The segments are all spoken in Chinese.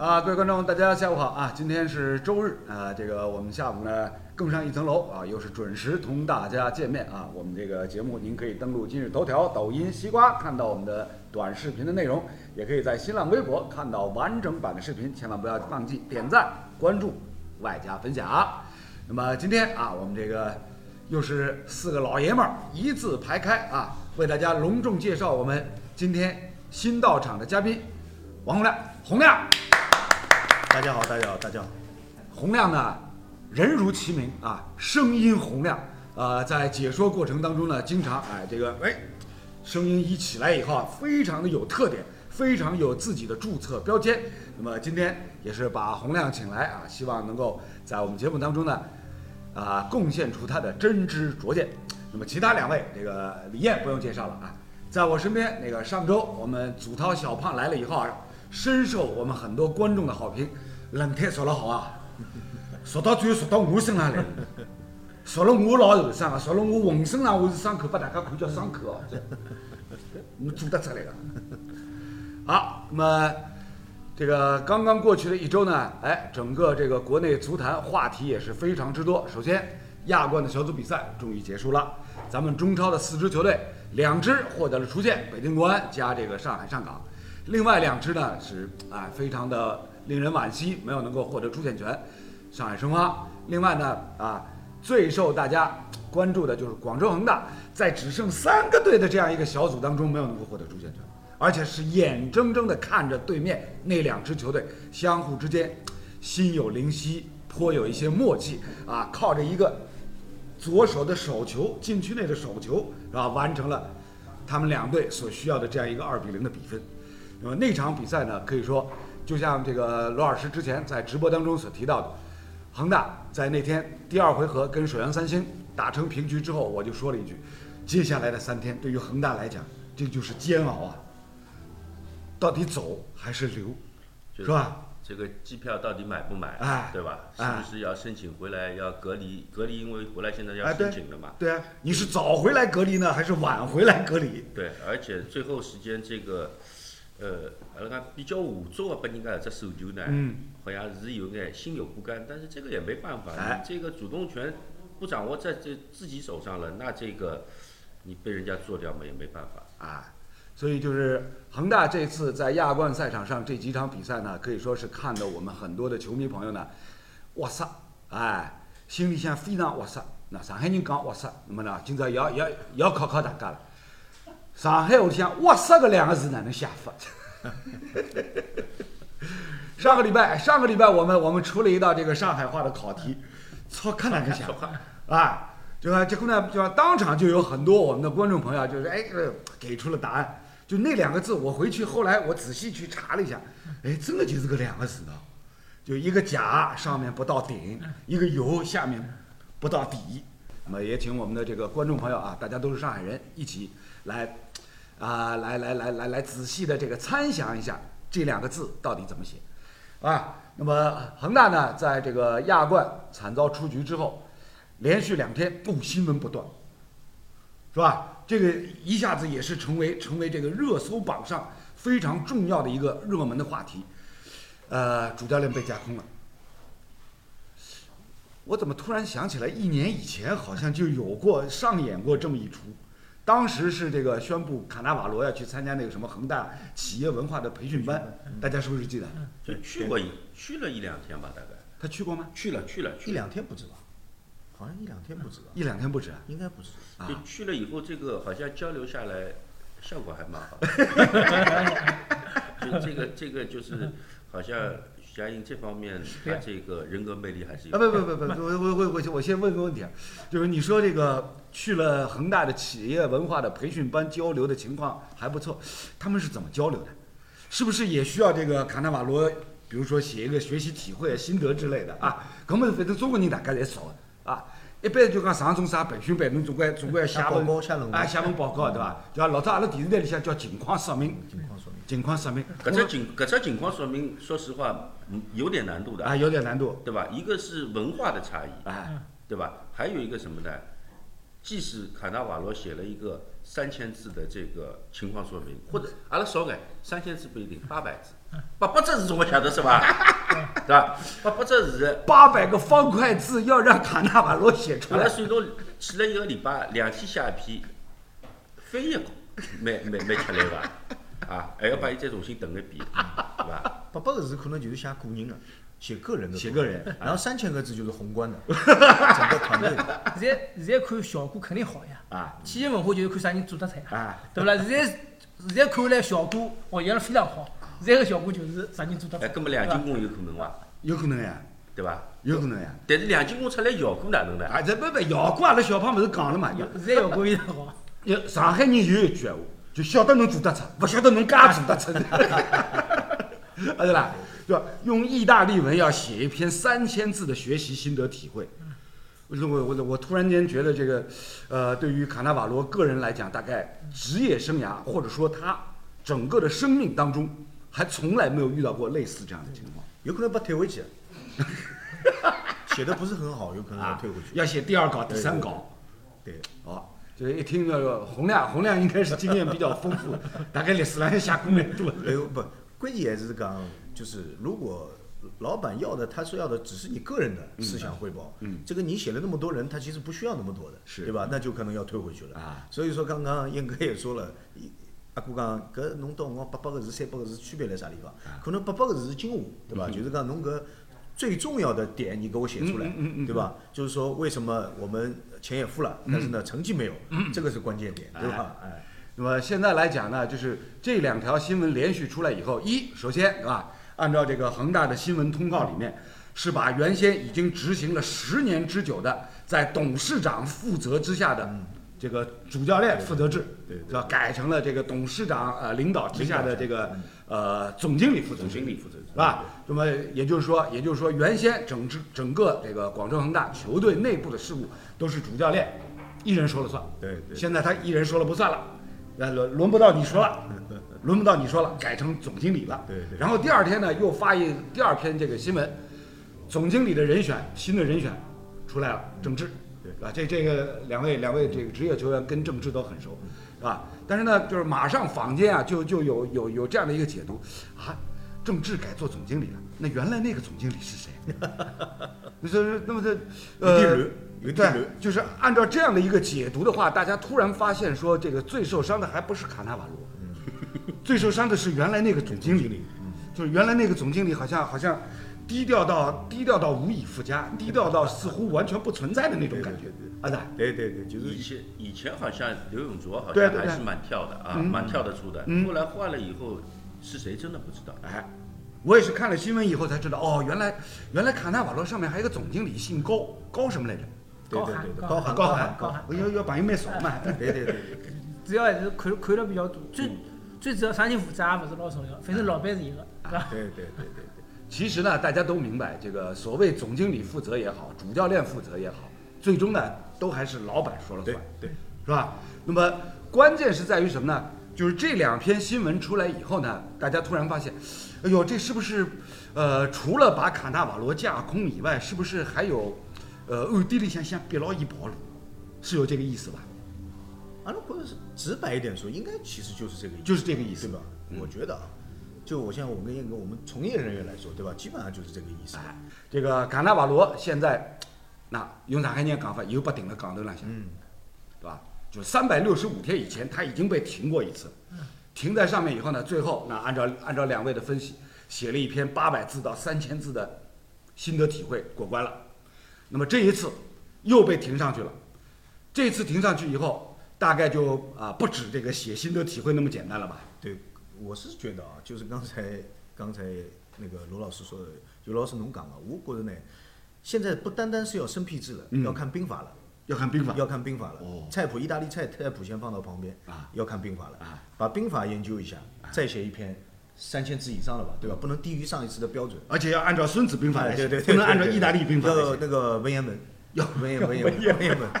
啊，各位观众，大家下午好啊！今天是周日啊，这个我们下午呢更上一层楼啊，又是准时同大家见面啊。我们这个节目您可以登录今日头条、抖音、西瓜看到我们的短视频的内容，也可以在新浪微博看到完整版的视频，千万不要忘记点赞、关注，外加分享。那么今天啊，我们这个又是四个老爷们儿一字排开啊，为大家隆重介绍我们今天新到场的嘉宾王洪亮，洪亮。大家好，大家好，大家好。洪亮呢，人如其名啊，声音洪亮。呃，在解说过程当中呢，经常哎，这个哎，声音一起来以后啊，非常的有特点，非常有自己的注册标签。那么今天也是把洪亮请来啊，希望能够在我们节目当中呢，啊，贡献出他的真知灼见。那么其他两位，这个李艳不用介绍了啊，在我身边那个上周我们祖涛小胖来了以后啊。深受我们很多观众的好评，冷太说了好啊，说到最后说到我身上来了，说了我老受伤啊，说了我浑身上我是伤口，把大家看叫伤口哦，你做得出来的。好，那么这个刚刚过去的一周呢，哎，整个这个国内足坛话题也是非常之多。首先，亚冠的小组比赛终于结束了，咱们中超的四支球队，两支获得了出线，北京国安加这个上海上港。另外两支呢是啊，非常的令人惋惜，没有能够获得出线权。上海申花。另外呢啊，最受大家关注的就是广州恒大，在只剩三个队的这样一个小组当中，没有能够获得出线权，而且是眼睁睁的看着对面那两支球队相互之间心有灵犀，颇有一些默契啊，靠着一个左手的手球，禁区内的手球是吧，完成了他们两队所需要的这样一个二比零的比分。那么那场比赛呢，可以说就像这个罗老师之前在直播当中所提到的，恒大在那天第二回合跟水阳三星打成平局之后，我就说了一句，接下来的三天对于恒大来讲，这就是煎熬啊，到底走还是留，是吧？这个机票到底买不买？哎，对吧？是不是要申请回来要隔离？隔离因为回来现在要申请了嘛？对啊，你是早回来隔离呢，还是晚回来隔离？对，而且最后时间这个。呃，阿拉讲比较无助的，拨人家只手球呢，好像是有眼心有不甘，但是这个也没办法，你这个主动权不掌握在这自己手上了，那这个你被人家做掉嘛也没办法啊。所以就是恒大这次在亚冠赛场上这几场比赛呢，可以说是看得我们很多的球迷朋友呢，哇塞，哎，心里想非常哇塞。那上海人讲哇塞，那么呢，今朝要要要考考大家了。上海，我想“哇塞”个两个字哪能写法？上个礼拜，上个礼拜我们我们出了一道这个上海话的考题，操，看哪个写法啊？就说结果呢，就当场就有很多我们的观众朋友就是哎，给出了答案。就那两个字，我回去后来我仔细去查了一下，哎，真的就是个两个字呢，就一个甲上面不到顶，一个油下面不到底。那么也请我们的这个观众朋友啊，大家都是上海人，一起来。啊，来来来来来，仔细的这个参详一下这两个字到底怎么写，啊，那么恒大呢，在这个亚冠惨遭出局之后，连续两天不新闻不断，是吧？这个一下子也是成为成为这个热搜榜上非常重要的一个热门的话题，呃，主教练被架空了，我怎么突然想起来，一年以前好像就有过上演过这么一出。当时是这个宣布卡纳瓦罗要去参加那个什么恒大企业文化的培训班，大家是不是记得？就去过一去了一两天吧，大概。他去过吗？去了去了，一两天不止吧？好像一两天不止吧？一两天不止，应该不止。就去了以后，这个好像交流下来，效果还蛮好。就这个这个就是好像。嘉英这方面，他这个人格魅力还是有。啊不不不不，我我我我我先问个问题啊，就是你说这个去了恒大的企业文化的培训班交流的情况还不错，他们是怎么交流的？是不是也需要这个卡纳瓦罗，比如说写一个学习体会心得之类的啊？根本反正中国人大家侪少啊。一般就讲上种啥培训班，侬总归总归要写文啊，写份报告对伐？就像老早阿拉电视台里向叫情况说明，情况说明。搿只情搿只情况说明，说实话，有点难度的。啊，有点难度，对吧？一个是文化的差异，啊，对吧？还有一个什么呢？即使卡纳瓦罗写了一个三千字的这个情况说明，或者阿拉少眼三千字不一定，八百字，八百字总我晓得是吧？对吧？八百字是八百个方块字要让卡纳瓦罗写出来，阿拉算侬去了一个礼拜，两天写一篇翻译稿，蛮蛮蛮吃力个，啊，还要把伊再重新誊一遍，对伐？八百个字可能就是写个人的，写个人的，写个人，然后三千个字就是宏观的，整个团队的。现在现在看效果肯定好呀，啊，企业文化就是看啥人做得出来，啊，对不啦？现在现在看来效果哦，现在非常好，现在个效果就是啥人做得出哎，来，搿么两进宫有可能伐？有可能呀，对伐？有可能呀。但是两进宫出来效果哪能呢？啊，这不不，效果阿拉小胖勿是讲了嘛？有现在效果非常好。有上海人有一句闲话，就晓得侬做得出，勿晓得侬介做得出。啊对啦，对吧？用意大利文要写一篇三千字的学习心得体会。我我我我突然间觉得这个，呃，对于卡纳瓦罗个人来讲，大概职业生涯或者说他整个的生命当中，还从来没有遇到过类似这样的情况。有可能把退回去，写的不是很好，有可能要啊退回去。要写第二稿、第三稿。对，哦，这一听那个洪亮，洪亮应该是经验比较丰富，大概历史上写过蛮多。哎呦不，关键还是讲，就是如果老板要的，他说要的只是你个人的思想汇报，嗯这个你写了那么多人，他其实不需要那么多的，是对吧？那就可能要退回去了啊。所以说，刚刚燕哥也说了。阿哥讲，搿侬到我八百个字、三百个字区别在啥地方？啊可能八百个字是精华，对吧？就是讲侬搿最重要的点，你给我写出来对吧？就是说为什么我们钱也付了，但是呢成绩没有，嗯这个是关键点，对吧？哎，那么现在来讲呢，就是这两条新闻连续出来以后，一首先啊，按照这个恒大的新闻通告里面，是把原先已经执行了十年之久的在董事长负责之下的这个主教练负责制，对吧？改成了这个董事长呃领导之下的这个呃总经理负责制，总经理负责是吧？那么也就是说，也就是说，原先整支整个这个广州恒大球队内部的事务都是主教练一人说了算。对对。现在他一人说了不算了，那轮轮不到你说了，轮不到你说了，改成总经理了。对对然后第二天呢，又发一第二篇这个新闻，总经理的人选，新的人选出来了，郑智，对啊，这这个两位两位这个职业球员跟郑智都很熟，是吧？但是呢，就是马上坊间啊，就就有有有这样的一个解读啊，郑智改做总经理了，那原来那个总经理是谁？那是那么这呃有点乱有点对，就是按照这样的一个解读的话，大家突然发现说，这个最受伤的还不是卡纳瓦罗，最受伤的是原来那个总经理，就是原来那个总经理好像好像低调到低调到无以复加，低调到似乎完全不存在的那种感觉。啊，对，对对对，就是以前以前好像刘永灼好像还是蛮跳的啊，嗯。蛮跳得出的。嗯。后来换了以后，是谁真的不知道。哎，我也是看了新闻以后才知道，哦，原来原来卡纳瓦罗上面还有一个总经理姓高，高什么来着？对对对对，高寒高寒寒，高寒我要要朋友蛮少嘛。对对对对，主要还是看看了比较多，最最主要啥人负责也不是老重要，反正老板是一个，对吧？对对对对对，其实呢，大家都明白，这个所谓总经理负责也好，主教练负责也好，最终呢都还是老板说了算对，对，是吧？那么关键是在于什么呢？就是这两篇新闻出来以后呢，大家突然发现，哎呦，这是不是，呃，除了把卡纳瓦罗架空以外，是不是还有，呃，暗地里想想逼牢伊跑路，是有这个意思吧？啊，那或者是直白一点说，应该其实就是这个意思，就是这个意思对吧？我觉得啊，就我像我跟燕哥，我们从业人员来说，对吧？基本上就是这个意思。哎，这个卡纳瓦罗现在，那用上海人讲法，又被顶了杠头浪向，嗯，对吧？就三百六十五天以前，他已经被停过一次，停在上面以后呢，最后那按照按照两位的分析，写了一篇八百字到三千字的心得体会，过关了。那么这一次又被停上去了，这次停上去以后，大概就啊不止这个写心得体会那么简单了吧？对，我是觉得啊，就是刚才刚才那个罗老师说的，就罗老师侬讲啊，我觉得呢，现在不单单是要生僻字了，嗯要看兵法了。要看兵法，要看兵法了。哦菜谱，意大利菜菜谱先放到旁边啊要看兵法了啊。把兵法研究一下，再写一篇三千字以上的吧，对吧？不能低于上一次的标准。而且要按照孙子兵法来写，不能按照意大利兵法。要那个文言文，要文言文言文文言文。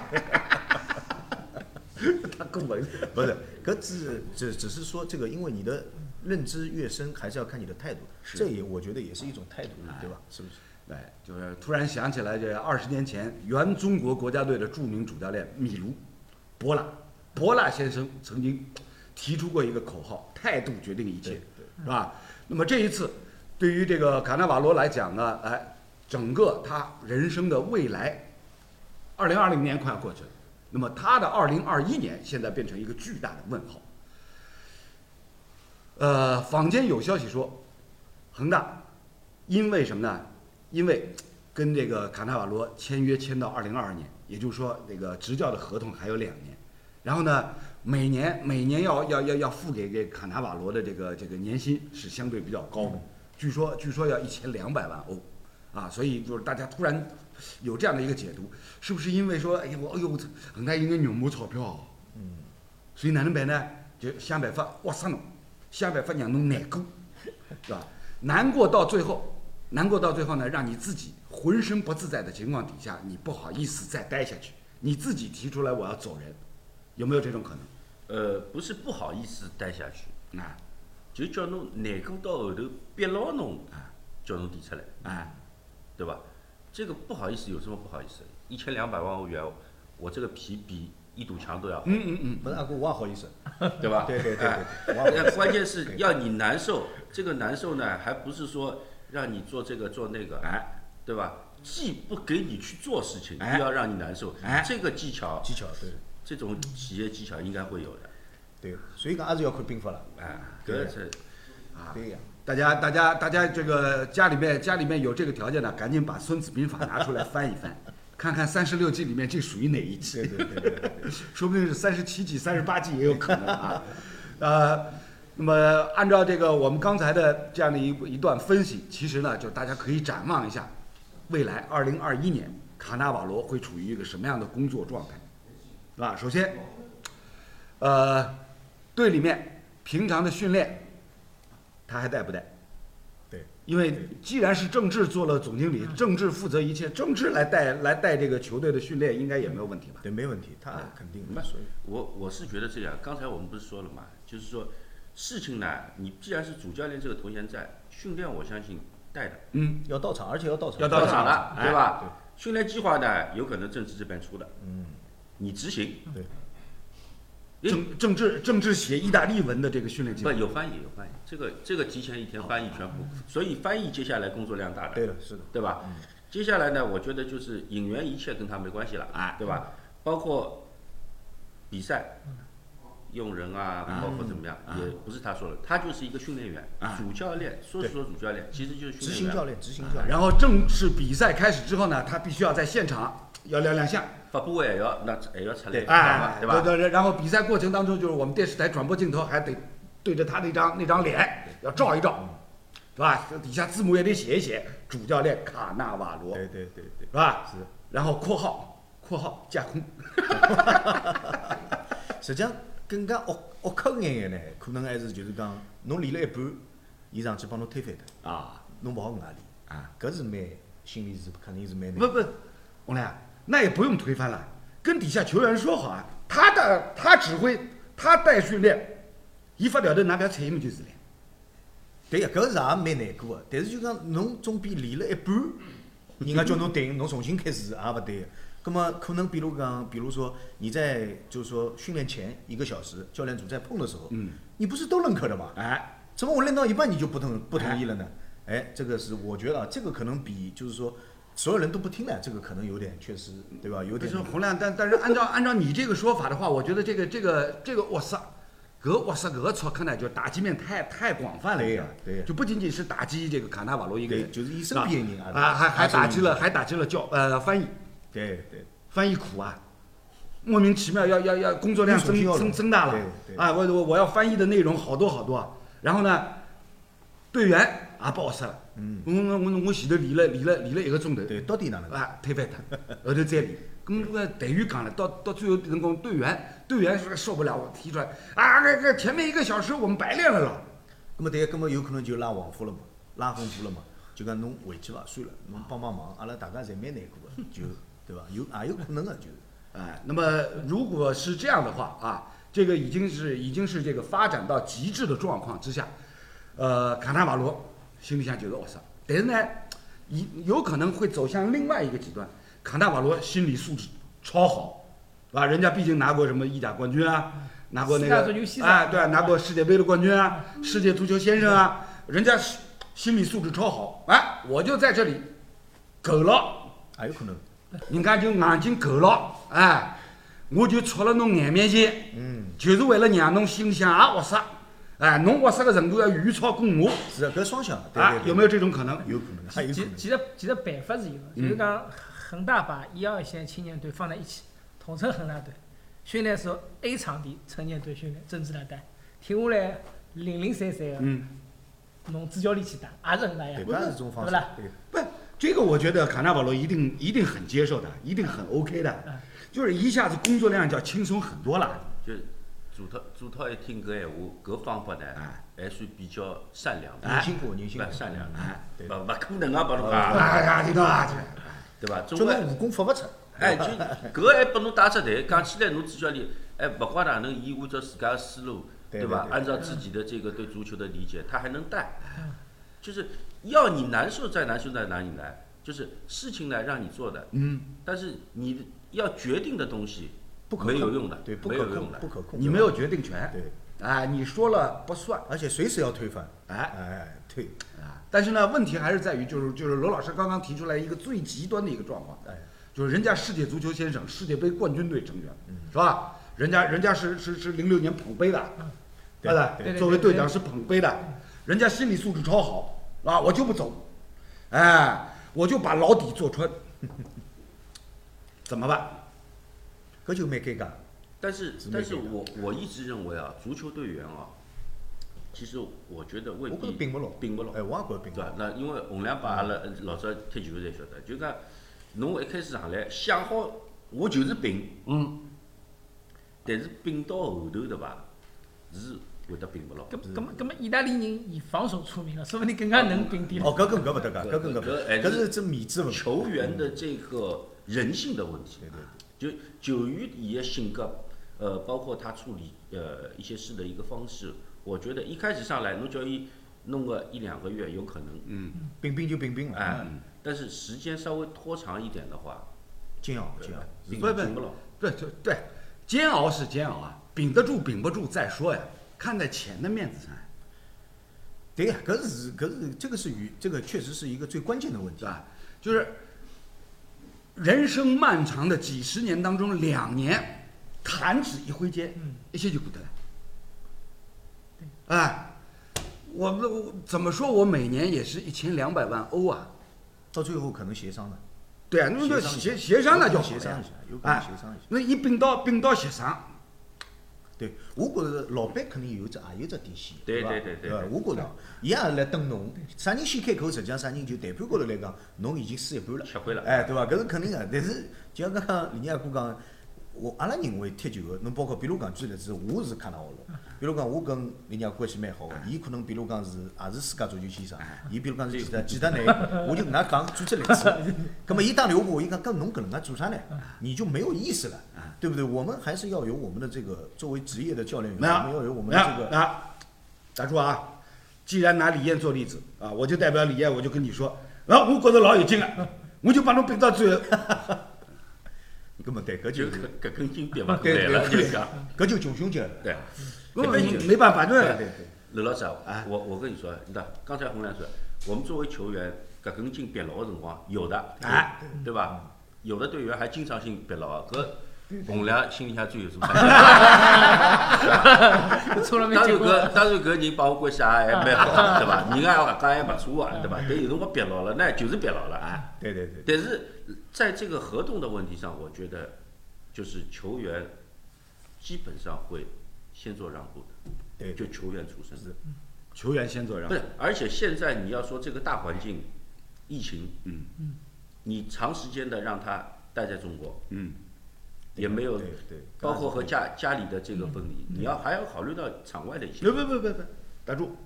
他够文，不是，可只只只是说这个，因为你的认知越深，还是要看你的态度。这也我觉得也是一种态度，对吧？是不是？对，就是突然想起来，这二十年前原中国国家队的著名主教练米卢，博拉，博拉先生曾经提出过一个口号：态度决定一切，是吧？那么这一次，对于这个卡纳瓦罗来讲呢，哎，整个他人生的未来，二零二零年快要过去了，那么他的二零二一年现在变成一个巨大的问号。呃，坊间有消息说，恒大因为什么呢？因为跟这个卡纳瓦罗签约签到二零二二年，也就是说那个执教的合同还有两年，然后呢，每年每年要要要要付给给卡纳瓦罗的这个这个年薪是相对比较高的，据说据说要一千两百万欧，啊，所以就是大家突然有这样的一个解读，是不是因为说，哎呀我哎呦恒大应该有没钞票，嗯，所以哪能办呢？就想办法挖死侬。想办法让侬难过，是吧？难过到最后，难过到最后呢，让你自己浑身不自在的情况底下，你不好意思再待下去，你自己提出来我要走人，有没有这种可能？呃，不是不好意思待下去，啊，就叫侬难过到后头逼牢侬，啊，叫侬提出来，啊，对吧？这个不好意思有什么不好意思？一千两百万欧元，我这个皮比。一堵墙都要厚，嗯嗯嗯，不是阿哥，我也好意思，对吧？对对对对，那关键是要你难受，这个难受呢，还不是说让你做这个做那个，哎，对吧？既不给你去做事情，又要让你难受，哎，这个技巧，技巧对，这种企业技巧应该会有的，对，所以讲还是要看兵法了，哎，这是啊，对呀，大家大家大家这个家里面家里面有这个条件的，赶紧把《孙子兵法》拿出来翻一翻。看看三十六计里面这属于哪一计？对对对对，说不定是三十七计、三十八计也有可能啊。呃，那么按照这个我们刚才的这样的一一段分析，其实呢，就大家可以展望一下未来二零二一年卡纳瓦罗会处于一个什么样的工作状态，是吧？首先，呃，队里面平常的训练他还带不带？因为既然是郑智做了总经理，郑智负责一切，郑智来带来带这个球队的训练，应该也没有问题吧？对，没问题，他肯定。不，我我是觉得这样。刚才我们不是说了嘛，就是说事情呢，你既然是主教练这个头衔在，训练我相信带的，嗯，要到场，而且要到场，要到场了，对吧？训练计划呢，有可能政治这边出的，嗯，你执行，对。政政治政治写意大利文的这个训练计划。不有翻译有翻译，这个这个提前一天翻译全部，所以翻译接下来工作量大的，对的，是的，对吧？接下来呢，我觉得就是引援一切跟他没关系了，哎，对吧？包括比赛用人啊，包括怎么样，也不是他说了，他就是一个训练员，主教练，说是说主教练，其实就是执行教练，执行教练。然后正式比赛开始之后呢，他必须要在现场要亮亮相。发布会还要那还要出来，哎，对吧？对对，然后比赛过程当中，就是我们电视台转播镜头还得对着他那张那张脸要照一照，是吧？底下字母也得写一写，主教练卡纳瓦罗，对对对对，是吧？是。然后括号括号架空，实际上更加恶恶口眼眼呢，可能还是就是讲，侬练了一半，伊上去帮侬推翻的啊，侬勿好搿样练啊，搿是蛮心里是肯定是蛮不不，洪亮。那也不用推翻了，跟底下球员说好啊，他的他指挥，他带训练，伊发条头拿不要睬伊么就是了。对呀，搿是也蛮难过个，但是就讲侬总比练了一半，人家叫侬停，侬重新开始也勿对。葛么可能比如讲，比如说你在就是说训练前一个小时，教练组在碰的时候，嗯，你不是都认可的吗？哎，怎么我练到一半你就不同不同意了呢？哎，这个是我觉得啊，这个可能比就是说。所有人都不听了，这个可能有点确实，对吧？有点。是洪亮，但但是按照按照你这个说法的话，我觉得这个这个这个哇塞，搿哇塞搿个操看呢，就打击面太太广泛了。对呀，对呀。就不仅仅是打击这个卡纳瓦罗一个人，就是一身边人啊，还还打击了还打击了教呃翻译。对对。翻译苦啊，莫名其妙要要要工作量增增增大了啊！我我我要翻译的内容好多好多，然后呢，队员也不好使了。嗯，我我我我前头练了练了练了一个钟头，对，到底哪能啊？推翻他，后头再练。咁那个队员讲了，到到最后辰光，队员队员说受不了，我提出来啊，那个前面一个小时我们白练了咯。那么对，咁么有可能就拉黄夫了嘛，拉横幅了嘛，就讲侬回去伐，算了，侬帮帮忙，阿拉大家侪蛮难过个，就对吧？有也有可能啊，就是。哎，那么如果是这样的话啊，这个已经是已经是这个发展到极致的状况之下，呃，卡纳瓦罗。心里想就是恶塞，但是呢，有有可能会走向另外一个极端。卡纳瓦罗心理素质超好，对吧？人家毕竟拿过什么意甲冠军啊，拿过那个哎，对啊，拿过世界杯的冠军啊，世界足球先生啊，人家是心理素质超好，哎，我就在这里够了。也有可能。人家就眼睛够了，哎，我就戳了侬眼面前，嗯，就是为了让侬心里向也活塞，哎，侬活塞个程度要远超过我，是啊，搿双向，对啊对，对有没有这种可能？有可能，还有可能。其其实其实办法是有的，嗯。就是讲恒大把一二线青年队放在一起，统称恒大队，训练时候 A 场地成年队训练，政治来带，停下来零零散散的，嗯，侬主教练去打，也是恒大呀。对，，搿是种方式对不啦，不，这个我觉得卡纳瓦罗一定一定很接受的，一定很 OK 的。嗯，就是一下子工作量就要轻松很多了。就主涛主涛一听搿闲话，搿方法呢哎，还算比较善良。的，年轻过，年轻过，善良。的，哎，对。勿勿可能啊，帮侬哎讲，听到啊？对吧？总就归侬武功发勿出。哎，就搿还拨侬带只队，讲起来侬主教练，哎，勿管哪能，伊按照自家的思路，对对对按照自己的这个对足球的理解，他还能带，就是要你难受在难受在哪里来？就是事情来让你做的，嗯，但是你要决定的东西不可控没有用的，对，不可控，的不。可控。你没有决定权，对，哎，你说了不算，而且随时要推翻。哎。哎，对，啊，但是呢，问题还是在于，就是就是罗老师刚刚提出来一个最极端的一个状况，哎，就是人家世界足球先生、世界杯冠军队成员，是吧？人家人家是是是零六年捧杯的，对吧？对作为队长是捧杯的，人家心理素质超好，啊，我就不走，哎，我就把牢底坐穿，怎么办？搿就没尴尬。但是但是我我一直认为啊，足球队员啊，其实我觉得未我觉必得并不牢并不牢哎，，我也觉着并不牢。？对那因为洪亮把阿拉老早踢球侪晓得，就讲侬一开始上来想好我就是并，嗯，但是并到后头对伐，是会得并不牢。咁咁么咁么，意大利人以防守出名了，说不定更加能并点。哦，搿跟搿勿得讲，搿跟搿搿勿搿是只面子问题。球员的这个人性的问题对，对就球员伊的性格，呃，包括他处理呃一些事的一个方式，我觉得一开始上来侬叫伊弄个一两个月有可能，嗯并并就并并了。哎，但是时间稍微拖长一点的话，煎熬煎熬。拼不不拼不牢。对对对，煎熬是煎熬啊，顶得住顶不住再说呀，看在钱的面子上，对呀，搿是搿是这个是与这个确实是一个最关键的问题对。吧？就是人生漫长的几十年当中，两年弹指一挥间，嗯一切就不得了。哎，我们我怎么说？我每年也是一千两百万欧啊。到最后可能协商的，对啊，那就协协商那就好了协商一下，有可能哎协商一下。那一并到并到协商，对，我觉着老板肯定有只也有只底线，对伐？对对对伐？我觉着，伊也是来等侬，啥人先开口，实际上啥人就谈判高头来讲，侬已经输一半了，吃亏了哎，对伐？搿是肯定个，但是就像刚刚李二哥讲，我阿拉认为踢球个，侬包括比如讲举例子，我是卡纳瓦罗，比如讲我跟人家关系蛮好个，伊可能比如讲是也是世界足球先生，伊比如讲是记得记得呢，我就搿能介讲举只例子，葛么伊打电话给我，伊讲搿侬搿能介做啥呢？你就没有意思了，对不对？我们还是要有我们的这个作为职业的教练员，我们要有我们的这个。啊，打住啊！既然拿李艳做例子啊，我就代表李艳，我就跟你说，啊，我觉着老有劲了，我就把侬逼到最后。搿么对，搿就就搿搿根筋憋勿过来了，对就讲。搿就穷凶极了。对，那么没办法，对对对对，刘老师啊哎，我我跟你说，你看刚才洪亮说，我们作为球员，搿根筋别牢的辰光有的，哎，对吧？有的队员还经常性别牢，搿洪亮心里向最有数。错了没当然当然搿人帮我关系也还蛮好，对伐？人也讲还勿错啊，对伐？但有辰光别牢了，那就是别牢了啊。对对对，但是在这个合同的问题上，我觉得就是球员基本上会先做让步的，对就球员出身是。球员先做让步。对，而且现在你要说这个大环境，疫情，嗯嗯，你长时间的让他待在中国，嗯，也没有对对，包括和家家里的这个分离，你要还要考虑到场外的一些别。别别别别，打住！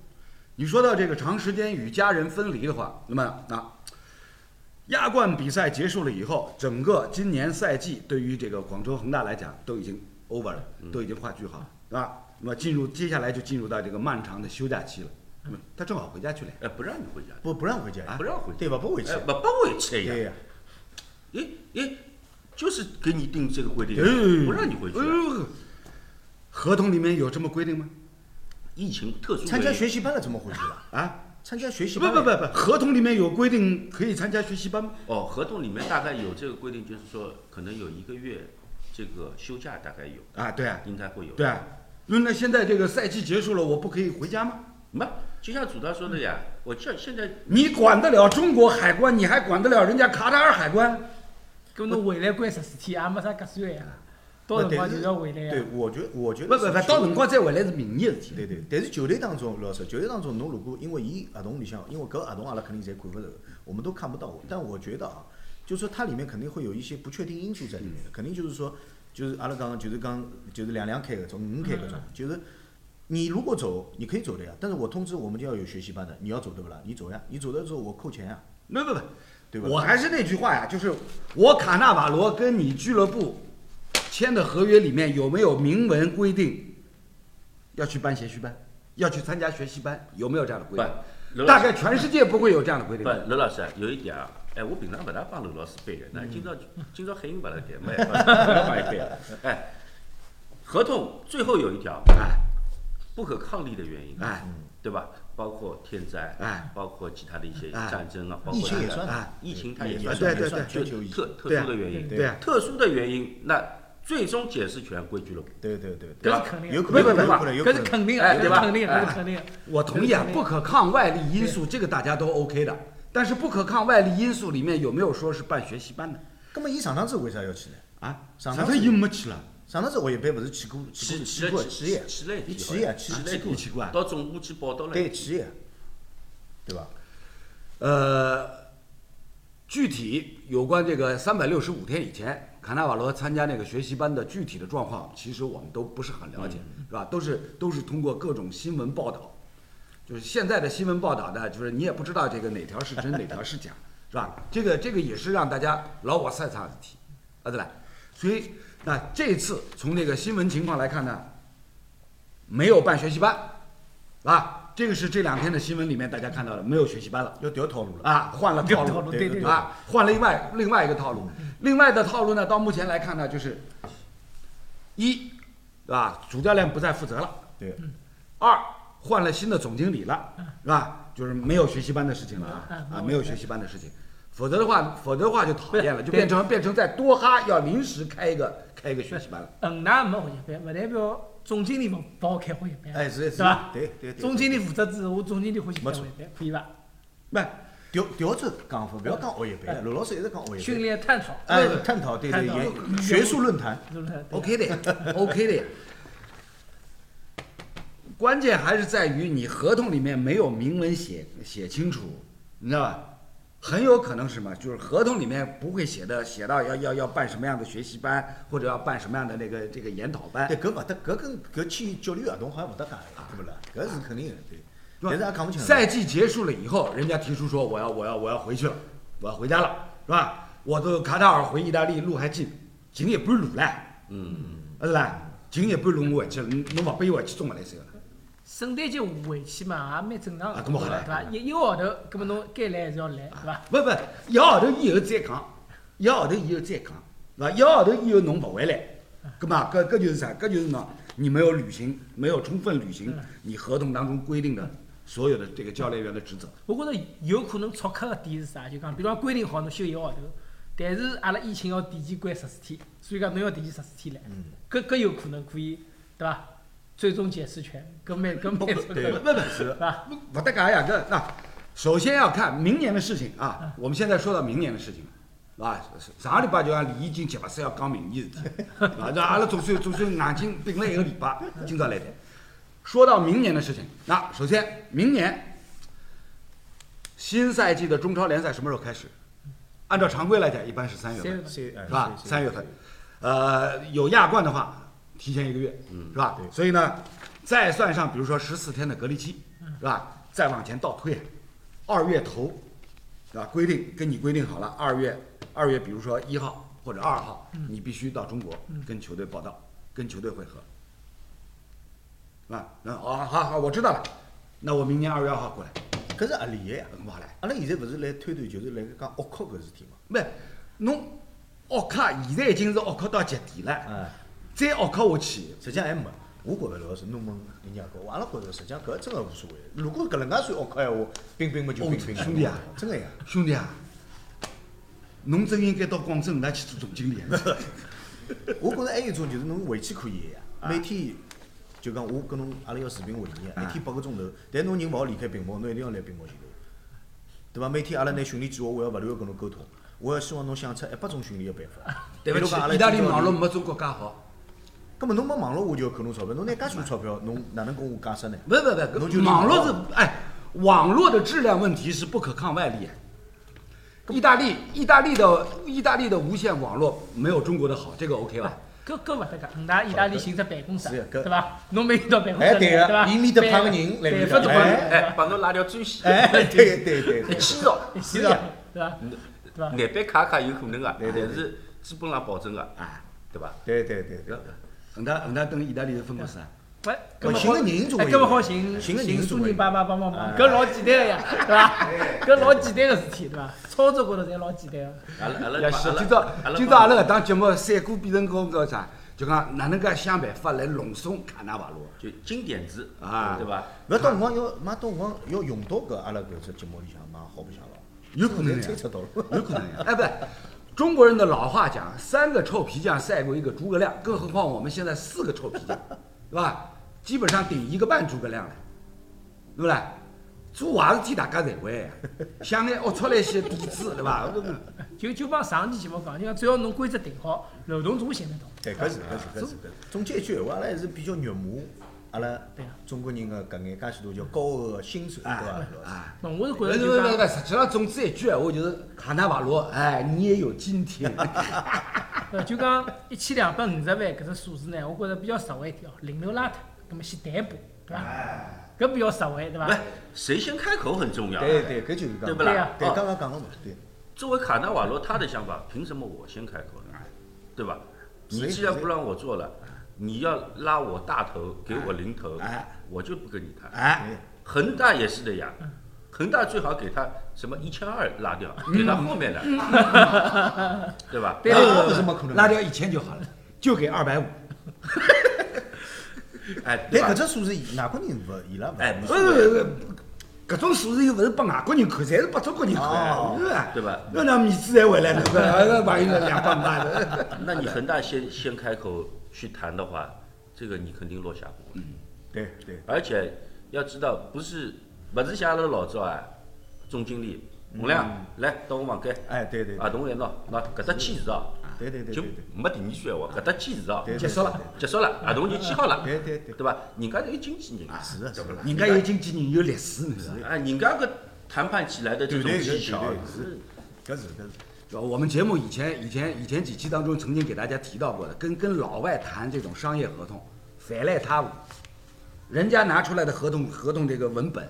你说到这个长时间与家人分离的话，那么那，亚冠比赛结束了以后，整个今年赛季对于这个广州恒大来讲都已经 over 了，都已经画句号了，是吧？那么进入接下来就进入到这个漫长的休假期了，那么他正好回家去了。哎，不让你回家，不不让回家，不让回家，对吧？不回去哎，，不不回去呀。对呀，诶诶，就是给你定这个规定，哎不让你回去合同里面有这么规定吗？疫情特殊参加学习班了怎么回去了？啊？参加学习不班不？不不不，合同里面有规定可以参加学习班吗？哦，合同里面大概有这个规定，就是说可能有一个月这个休假大概有，啊，对啊，应该会有。对啊。那那现在这个赛季结束了，我不可以回家吗？没，就像主导说的呀，我这现在你管得了中国海关，你还管得了人家卡塔尔海关？搿侬回来关十四天，也没啥隔算呀。到辰光就是要回来呀。对，我觉我觉得不不不，是到辰光再回来是明年的事体。对对，但是球队当中，老师，球队当中，侬如果因为伊合同里向，因为搿合同阿拉肯定侪看勿着，我们都看不到。但我觉得啊，就是说它里面肯定会有一些不确定因素在里面的，肯定就是说，就是阿拉讲，就是讲，就是两两开搿种，五开搿种，就是你如果走，你可以走的呀。但是我通知我们就要有学习班的，你要走对不啦？你走呀，你走的时候我扣钱呀，不不不，对吧？我还是那句话呀，就是我卡纳瓦罗跟你俱乐部签的合约里面有没有明文规定要去办学习班，要去参加学习班，有没有这样的规定？大概全世界不会有这样的规定不，。刘老师啊有一点啊，哎，我平常勿大帮刘老师背的，那今朝今朝海英勿辣盖，没办法，没帮伊背了。哎，合同最后有一条，哎不可抗力的原因，哎对吧？包括天灾，哎包括其他的一些哎战争啊，包括疫情也算哎疫情它也也算，对对对算就特特殊的原因，对啊特殊的原因，那最终解释权归俱乐部。对对对对吧搿是肯定的，有可能，不不不有可能，有可能搿是。肯定的，哎对吧哎。我同意啊，不可抗外力因素这个大家都 OK 的，但是不可抗外力因素里面有没有说是办学习班的那么伊上趟子为啥要去呢？啊？上趟子上次已经没去了，上趟子我一般勿是去过去过去过去耶，去了伊去呀去去去过去过啊到总部去报道了。对去呀，对吧？呃，具体有关这个三百六十五天以前卡纳瓦罗参加那个学习班的具体的状况，其实我们都不是很了解，是吧？都是都是通过各种新闻报道，就是现在的新闻报道呢，就是你也不知道这个哪条是真哪条是假，是吧？这个这个也是让大家老我赛场的题，啊对了，所以那这次从这个新闻情况来看呢，没有办学习班，啊，这个是这两天的新闻里面大家看到的，没有学习班了。又调套路了。啊，换了套路，路对对对啊，换了另外另外一个套路。另外的套路呢，到目前来看呢，就是一，对吧？主教练不再负责了；对，二，换了新的总经理了，是吧？就是没有学习班的事情了啊嗯啊，嗯没有学习班的事情。否则的话，否则的话就讨厌了，就变成变成在多哈要临时开一个开一个学习班了。恒大没学习班，勿代表总经理勿勿好开学习班，哎是是对？对对对总经理负责之后，总经理欢喜开没错活习班，可以吧？不，调调转讲法，不要讲学习班，罗老师一直讲学习训。练探讨，哎，探讨对对，学术论坛。是不是对 OK 的，OK 的。关键还是在于你合同里面没有明文写写清楚，你知道吧？很有可能是什么？就是合同里面不会写的写到要要要办什么样的学习班，或者要办什么样的那个这个研讨班对，，搿勿得，搿跟搿签教练合同好像勿搭界，对不啦？搿是肯定的，对。是吧但是也讲勿清。赛季结束了以后，人家提出说我要我要我要回去了，我要回家了，是吧？我都卡塔尔回意大利路还近，近一半路唻，嗯，是啦，近一半路我回去了，侬侬勿背回去，总勿来三个了。圣诞节回去嘛，也蛮正常的，啊搿么好对伐？一一个号头，搿么侬该来还是要来，对伐？不不，一个号头以后再讲，一个号头以后再讲，对伐？一个号头以后侬勿回来，搿么搿搿就是啥？搿就是喏，你没有履行，没有充分履行嗯你合同当中规定的所有的这个教练员的职责。我觉着有可能错客个点是啥？就讲，比如讲规定好侬休一个号头，但是阿拉疫情要提前关十四天，所以讲侬要提前十四天来，嗯搿搿有可能可以，对伐？最终解释权，根本根本不出对格，不不 是吧？勿得讲呀，搿那首先要看明年的事情啊。我们现在说到明年的事情了，是吧？上个礼拜就讲李毅经急勿是要讲明年事体，啊，这阿拉总算总算眼睛盯了一个礼拜，今朝来谈。说到明年的事情，那首先明年新赛季的中超联赛什么时候开始？按照常规来讲，一般是三月份是吧？三月份，呃，有亚冠的话，提前一个月，嗯是吧？对所以呢，再算上比如说十四天的隔离期，是吧？再往前倒推，二月头，是吧？规定跟你规定好了，二月二月，比如说一号或者二号，你必须到中国跟球队报道，跟球队会合，是吧？那哦，好好，我知道了，那我明年二月二号过来，搿是合理个呀。很不好来。阿拉现在勿是来推断，就是来讲奥克搿事体嘛。不是，侬奥克现在已经是奥克到极点了，哎，再拗克下去，实际上还没。我觉着老师侬问人家搿，阿拉觉着实际上搿真个无所谓。如果搿能介算拗克闲话，冰冰么就冰冰。兄弟啊，真个呀。兄弟啊，侬真应该到广州那去做总经理。我觉着还有一种就是侬回去可以个呀，每天就讲我跟侬阿拉要视频会议，每天八个钟头，但侬人勿好离开屏幕，侬一定要来屏幕前头，对伐？每天阿拉拿训练计划，我要勿断个跟侬沟通，我要希望侬想出一百种训练个办法。对勿起意大利网络没中国介好。葛末侬没网络，我就要扣侬钞票，侬拿介许多钞票，侬哪能跟我解释呢？不是不是不是，侬就网络是哎，网络的质量问题是不可抗外力。意大利意大利的意大利的无线网络没有中国的好，这个 OK 吧？搿搿勿搭界，恒大意大利寻只办公室，对伐？侬每天到办公哎对个室来对伐？伊面搭派个人来面搭哎哎，帮侬拉条专线，哎，对对对对，签到，是的，对伐？对伐？眼板卡卡有可能个，对对但是基本上保证个，哎，对伐？对对对对。恒大恒大等意大利的分公司啊，喂，搿寻么好，哎，个人总会有搿么好寻寻个人寻总会有苏宁爸爸帮帮忙，哎搿老简单个呀，对伐？搿老简单个事体，对伐？操作高头侪老简单个。阿拉阿拉今朝阿拉今朝阿拉搿档节目三股变成搿个啥，就讲哪能介想办法来弄松卡纳瓦罗。就金点子啊对伐？勿要到辰光要，嘛到辰光要用到搿阿拉搿只节目里向嘛，好白相咯。有可能呀猜测到了。有可能呀，哎，不是，中国人的老话讲，三个臭皮匠赛过一个诸葛亮，更何况我们现在四个臭皮匠，对吧？基本上顶一个半诸葛亮了，对不对？做坏事体大家侪会呀，想眼龌龊来一些点子，对吧？就就帮上期节目讲，就讲只要侬规则定好，漏洞总寻得到。对，搿是搿是搿是搿。总结一句闲话，阿拉还是比较肉麻，阿拉中国人的搿眼介许多叫高傲个薪水，对伐？啊。喏，我是不觉着就讲是是是，，实际上总之一句闲话就是卡纳瓦罗，哎，你也有今天。呃，就讲一千两百五十万搿只数字呢，我觉着比较实惠一点哦，零头拉脱，葛么先谈一步，对伐？搿比较实惠，对伐不？谁先开口很重要。对对，搿就是讲。对不啦对刚刚讲个嘛，对。作为卡纳瓦罗他的想法，凭什么我先开口呢？对吧？你既然不让我做了，你要拉我大头，给我零头哎，我就不跟你谈。哎，恒大也是的呀，恒大最好给他什么一千二拉掉，给他后面的，对吧？对啊不是没可能。拉掉一千就好了，就给二百五。哎，对搿？只数字外国人勿，伊拉勿。哎不是不是，不是搿种数字又勿是拨外国人看，侪是拨中国人哦看，是吧？对吧要让面子才回来，对吧？那 万一那两万八的，那你恒大先先开口去谈的话，这个你肯定落下嗯。对对。而且要知道，不是不是像阿拉老早啊，总经理洪亮来到我房间，哎，对对合同来拿，拿搿搭签字哦，对对对就。没第二句闲话，搿搭签字哦，结束了。结束了，合同就签好了，对对对对吧？人家是有经纪人，是的，是的。人家有经纪人，有律师，你知道吧？啊，人家搿谈判起来的这种技巧是搿是搿是。就我们节目以前以前以前几期当中曾经给大家提到过的，跟跟老外谈这种商业合同，反来他五，人家拿出来的合同合同这个文本，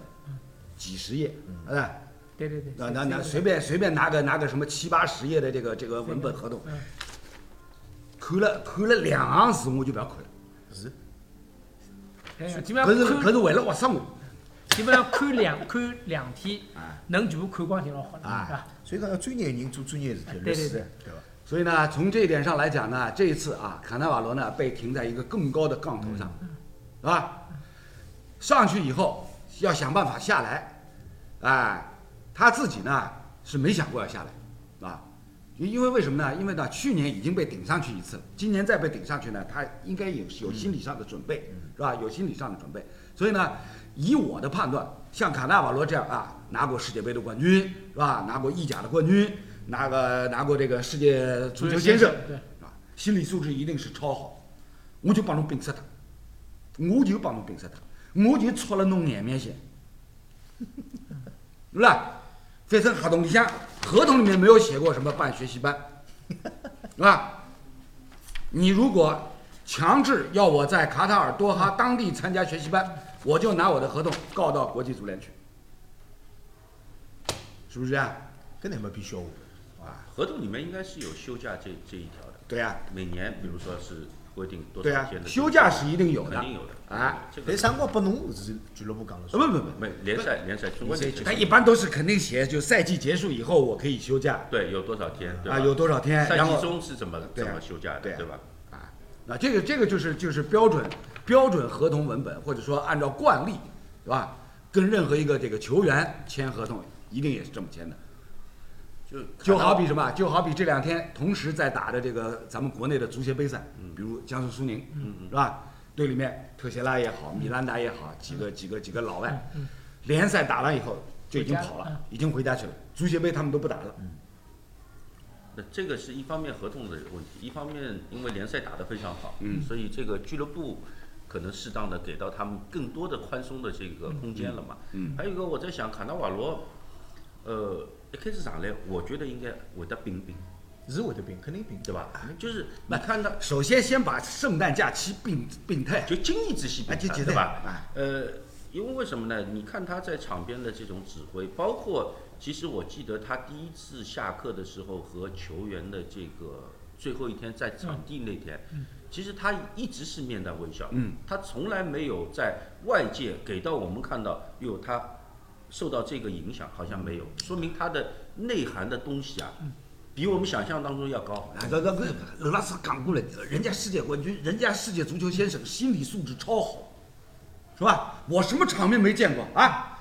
几十页，啊，对对对。那那那随便随便拿个拿个什么七八十页的这个这个文本合同，嗯，看了看了两行字我就不要看了，是。是上看，可是为了挖生我，基本上看两看两天 啊，能全部看光就老好了，啊对伐？所以讲要专业人做专业的事体，律师对对对对伐？所以呢，从这一点上来讲呢，这一次啊，卡纳瓦罗呢被停在一个更高的杠头上，是吧？上去以后要想办法下来，哎，他自己呢是没想过要下来，啊，因为为什么呢？因为呢，去年已经被顶上去一次了，今年再被顶上去呢，他应该有有心理上的准备，是吧？有心理上的准备，所以呢，以我的判断，像卡纳瓦罗这样啊，拿过世界杯的冠军，是吧？拿过意甲的冠军，拿个拿过这个世界足球先生，对，啊，心理素质一定是超好。我就帮侬摒杀他，我就帮侬摒杀他，我就戳了侬眼面线，是吧？反正合同里向合同里面没有写过什么办学习班，是吧？你如果强制要我在卡塔尔多哈当地参加学习班，我就拿我的合同告到国际足联去，是不是这样？搿乃没必笑话。合同里面应该是有休假这这一条的。对呀、每年比如说是规定多对啊少天，的休假是一定有的肯。定有的。啊，这个但啥辰光拨侬是俱乐部讲了算。不不不，没联赛联赛中国联赛他一般都是肯定写，就赛季结束以后我可以休假对有多少天对啊，有多少天，赛季中是怎么对啊怎么休假的对啊对吧？啊，那这个这个就是就是标准标准合同文本，或者说按照惯例，对吧？跟任何一个这个球员签合同，一定也是这么签的。就就好比什么？就好比这两天同时在打的这个咱们国内的足协杯赛，比如江苏苏宁，是吧？队里面特谢拉也好，米兰达也好，几个几个几个老外，联赛打完以后就已经跑了了，已经回家去了。足协杯他们都不打了。那这个是一方面合同的问题，一方面因为联赛打得非常好，嗯所以这个俱乐部可能适当的给到他们更多的宽松的这个空间了嘛。嗯还有一个我在想，卡纳瓦罗，呃，一开始上来，我觉得应该会得并并，是会得并，肯定并。对吧？就是你看他首先先把圣诞假期并并退，就经义之系并排，哎就就对吧？啊呃，因为为什么呢？你看他在场边的这种指挥，包括其实我记得他第一次下课的时候和球员的这个最后一天在场地那天，其实他一直是面带微笑，嗯，他从来没有在外界给到我们看到有他受到这个影响，好像没有，说明他的内涵的东西啊，比我们想象当中要高。啊，这这这罗拉斯讲过了，人家世界冠军，人家世界足球先生，心理素质超好，是吧？我什么场面没见过啊？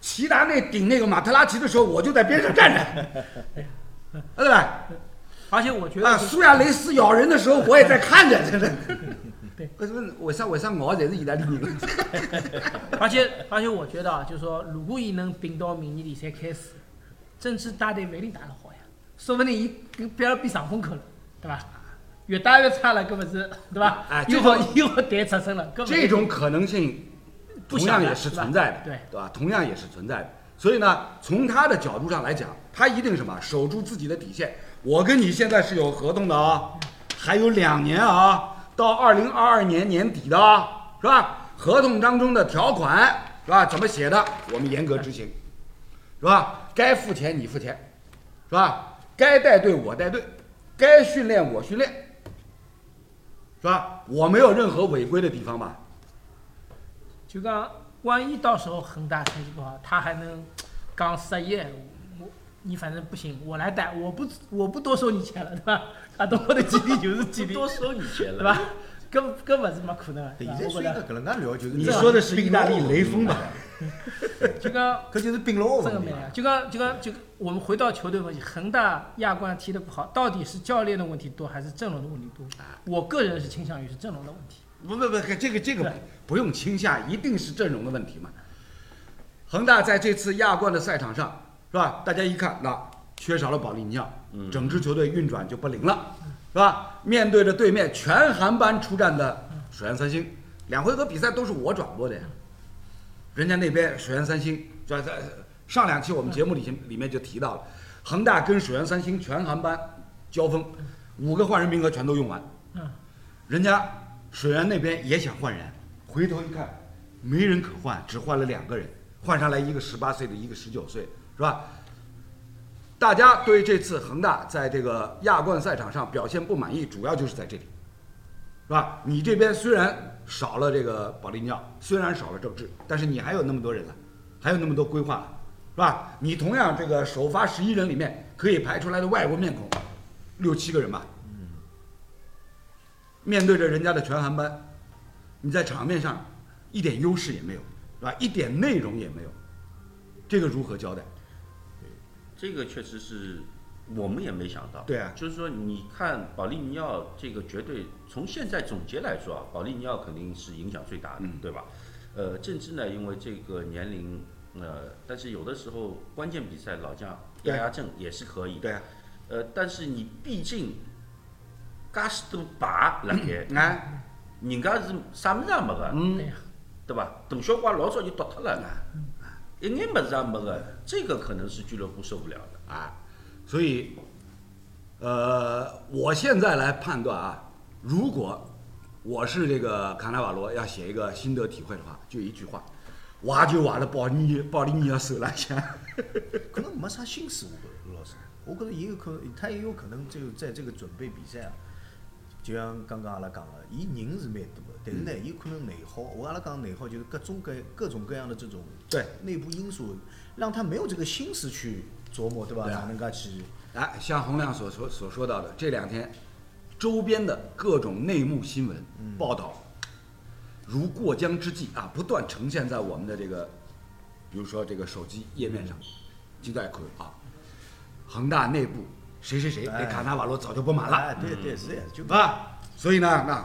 齐达内顶那个马特拉齐的时候，我就在边上站着，对吧？而且我觉得啊，苏亚雷斯咬人的时候，我也在看着，真的。对，为什么为啥为啥我才是意大利人？而且而且我觉得啊，就是说，如果伊能并到明年联赛开始，郑智带队勿一定打得好呀，说不定伊跟别人比上风口了，对吧？越打越差了，搿勿是对吧？哎又又好带出身了，这种可能性同样也是存在的，对对吧？同样也是存在的。所以呢，从他的角度上来讲，他一定什么守住自己的底线。我跟你现在是有合同的啊，还有两年啊，到二零二二年年底的啊，是吧？合同当中的条款是吧？怎么写的，我们严格执行，是吧？该付钱你付钱，是吧？该带队我带队，该训练我训练，是吧？我没有任何违规的地方吧？就讲，万一到时候恒大成绩不好，他还能刚失业，你反正不行，我来带，我不我不多收你钱了，对吧？他到我的基地 就是基地，多收你钱了，对吧？根根本是没可能的，对现吧？在算一个我觉得搿能介聊，就是你说的是意大利雷锋吧？就讲。搿就是并牢这个没了，就讲就讲就我们回到球队问题，恒大亚冠踢得不好，到底是教练的问题多还是阵容的问题多？我个人是倾向于是阵容的问题。不不不，这个这个不用倾向，一定是阵容的问题嘛。恒大在这次亚冠的赛场上，是吧？大家一看，那缺少了保利尼奥，整支球队运转就不灵了，是吧？面对着对面全韩班出战的水原三星，两回合比赛都是我转播的呀。人家那边水原三星，在在上两期我们节目里里面就提到了，恒大跟水原三星全韩班交锋，五个换人名额全都用完。嗯，人家水原那边也想换人，回头一看，没人可换，只换了两个人，换上来一个十八岁的，一个十九岁，是吧？大家对这次恒大在这个亚冠赛场上表现不满意，主要就是在这里，是吧？你这边虽然少了这个保利尼奥，虽然少了郑智，但是你还有那么多人了，还有那么多规划，是吧？你同样这个首发十一人里面可以排出来的外国面孔，六七个人吧。面对着人家的全韩班，你在场面上一点优势也没有，是吧？一点内容也没有，这个如何交代？这个确实是我们也没想到。对啊就是说，你看保利尼奥这个绝对从现在总结来说啊，保利尼奥肯定是影响最大的，嗯对吧？呃，郑智呢，因为这个年龄，呃，但是有的时候关键比赛老将压压阵也是可以。对啊，呃，但是你毕竟介许多牌辣盖，啊，人家是啥物事也没个，嗯对吧？邓小瓜老早就夺脱了，一眼物事也没个，这个可能是俱乐部受不了的。啊，所以，呃，我现在来判断啊，如果我是这个卡纳瓦罗要写一个心得体会的话，就一句话，挖就挖了保利保利尼亚手浪向。可能没啥心思，我觉老师，我觉得也有可能，他也有可能就在这个准备比赛啊，就像刚刚阿拉讲个，伊人是蛮多个，但是呢，伊可能内耗。我阿拉讲内耗就是各种各各种各样的这种对内部因素，让他没有这个心思去琢磨，对吧？哪能噶去？哎，像洪亮所说所说到的，这两天周边的各种内幕新闻报道，如过江之鲫啊，不断呈现在我们的这个，比如说这个手机页面上，就在看啊，恒大内部谁谁谁对卡纳瓦罗早就不满了，哎，对对是的，就啊，所以呢，那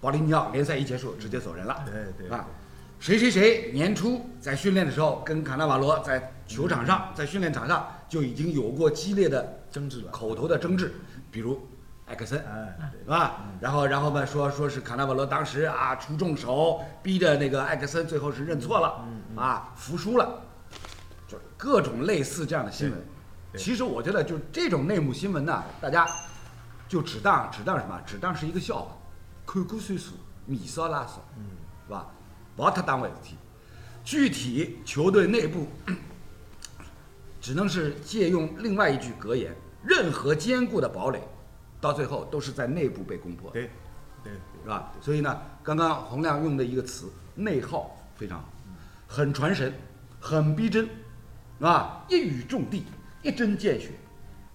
保利尼奥联赛一结束直接走人了，对对。啊，谁谁谁年初在训练的时候跟卡纳瓦罗在球场上，在训练场上就已经有过激烈的争执了。口头的争执，比如艾克森，哎，对。是吧？然后然后嘛说说是卡纳瓦罗当时啊出重手，逼着那个艾克森最后是认错了，啊服输了，就各种类似这样的新闻。对其实我觉得就这种内幕新闻呢，大家就只当只当什么？只当是一个笑话，看过算数，米烧拉烧，是吧？不要太当回事体。具体球队内部 只能是借用另外一句格言：任何坚固的堡垒，到最后都是在内部被攻破，对对是吧？所以呢，刚刚洪亮用的一个词“内耗”非常好，很传神，很逼真，啊，一语中的，一针见血。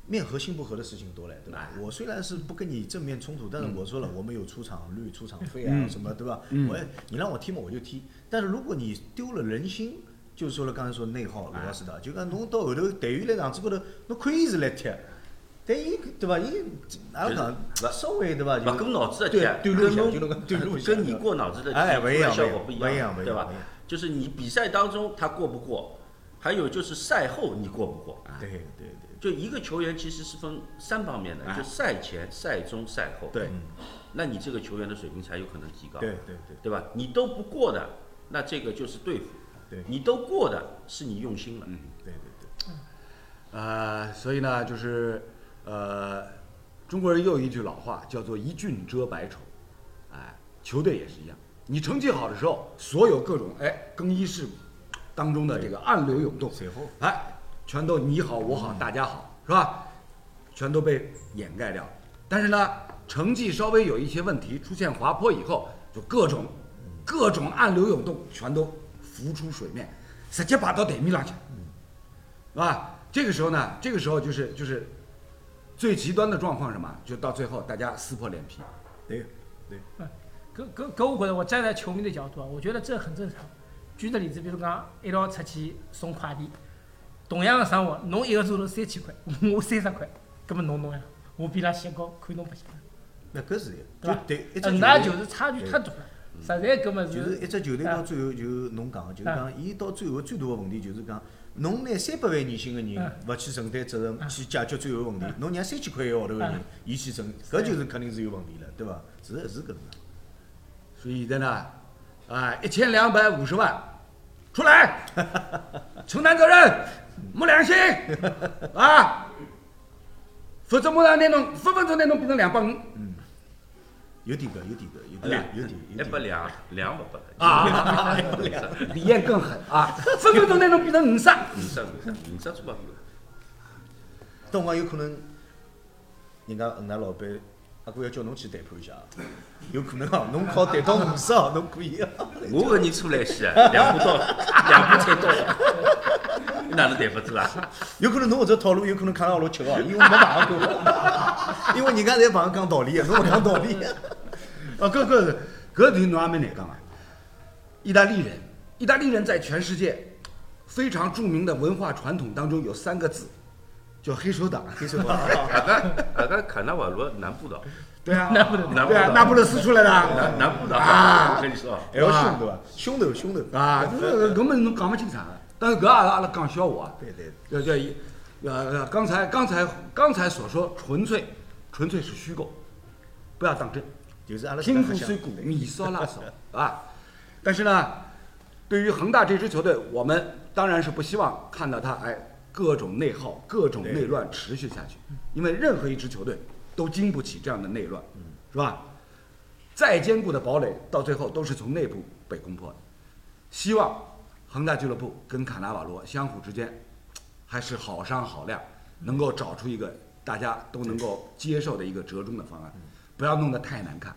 面和心不和的事情多了，对吧？我虽然是不跟你正面冲突，但是我说了，我们有出场率、出场费啊嗯什么，对吧？嗯我也你让我踢嘛，我就踢。但是如果你丢了人心，就是说了刚才说内耗，罗老师的，就讲侬到后头队员来场子高头，侬可以是来踢，但伊对吧？伊阿拉讲稍微对吧？就勿过脑子的对踢，对跟你过脑子的踢哎不一样出来效果不一一样对吧？就是你比赛当中他过不过，还有就是赛后你过不过。啊。对对对。就一个球员其实是分三方面的，哎就赛前、赛中、赛后。对，那你这个球员的水平才有可能提高，对对对。对吧？你都不过的，那这个就是对付；对。你都过的，是你用心了。嗯对对对，呃，所以呢，就是呃，中国人又有一句老话叫做“一俊遮百丑”，哎，球队也是一样，你成绩好的时候，所有各种哎更衣室当中的这个暗流涌动，随后哎，全都你好我好大家好，是吧？全都被掩盖掉。但是呢，成绩稍微有一些问题，出现滑坡以后，就各种各种暗流涌动全都浮出水面，直接爬到台面上去，是吧？这个时候呢，这个时候就是就是最极端的状况是什么？就到最后大家撕破脸皮，对对，搿搿搿，我觉得我站在球迷的角度啊，我觉得这很正常。举个例子，比如讲一道出去送快递，同样的生活，侬一个钟头三千块，我三十块，葛末侬侬呀，我比伊拉先高，看侬白相，那搿是对吧？就对，一只嗯，球队那就是差距太大了，实在搿么就是一只球队到最后就侬讲个，就是讲伊到最后最大个问题就是讲，侬拿三百万年薪个人嗯勿去承担责任，嗯去解决最后问题，侬让三千块一个号头个人嗯，伊去承，搿就是肯定是有问题了，对伐？是是搿能介。所以现在呢，啊，一千两百五十万出来 承担责任，没良心啊！否则马上拿侬分分钟拿侬变成两百五有点个，有点个，有不点有点有点。一百两，两不拨的。啊！李艳更狠啊，分分钟拿侬变成五十。五十五十五十做不但我讲有可能，人家恒大老板阿哥要叫侬去谈判一下，有可能哦，侬靠谈到五十哦，侬可以啊。我个人出来些，两把刀，两把菜刀，你 哪能谈不住啊？有可能侬搿只套路有可能看上老吃哦，因为没碰过，因为人家侪碰讲道理的，侬勿讲道理。啊，搿搿搿题侬也蛮难讲啊。意大利人，意大利人在全世界非常著名的文化传统当中有三个字，叫黑手党。黑手党，阿个阿个卡纳瓦罗南部的，对啊，那不能南部对啊，的，那不勒斯出来的南南部的，啊我跟你说，还要凶对伐？凶头凶头。啊，这根本侬讲不清爽。但是搿阿拉阿拉讲笑话，对对。对对，呃呃，刚才刚才刚才所说纯粹纯粹是虚构，不要当真。就是阿拉听风虽鼓，米烧腊烧啊！但是呢，对于恒大这支球队，我们当然是不希望看到他哎各种内耗、各种内乱持续下去，因为任何一支球队都经不起这样的内乱，是吧？再坚固的堡垒，到最后都是从内部被攻破的。希望恒大俱乐部跟卡纳瓦罗相互之间还是好商好量，能够找出一个大家都能够接受的一个折中的方案。不要弄得太难看，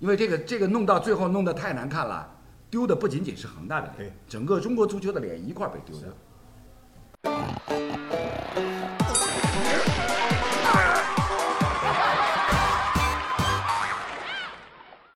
因为这个这个弄到最后弄得太难看了，丢的不仅仅是恒大的脸，整个中国足球的脸一块儿被丢掉。あっ!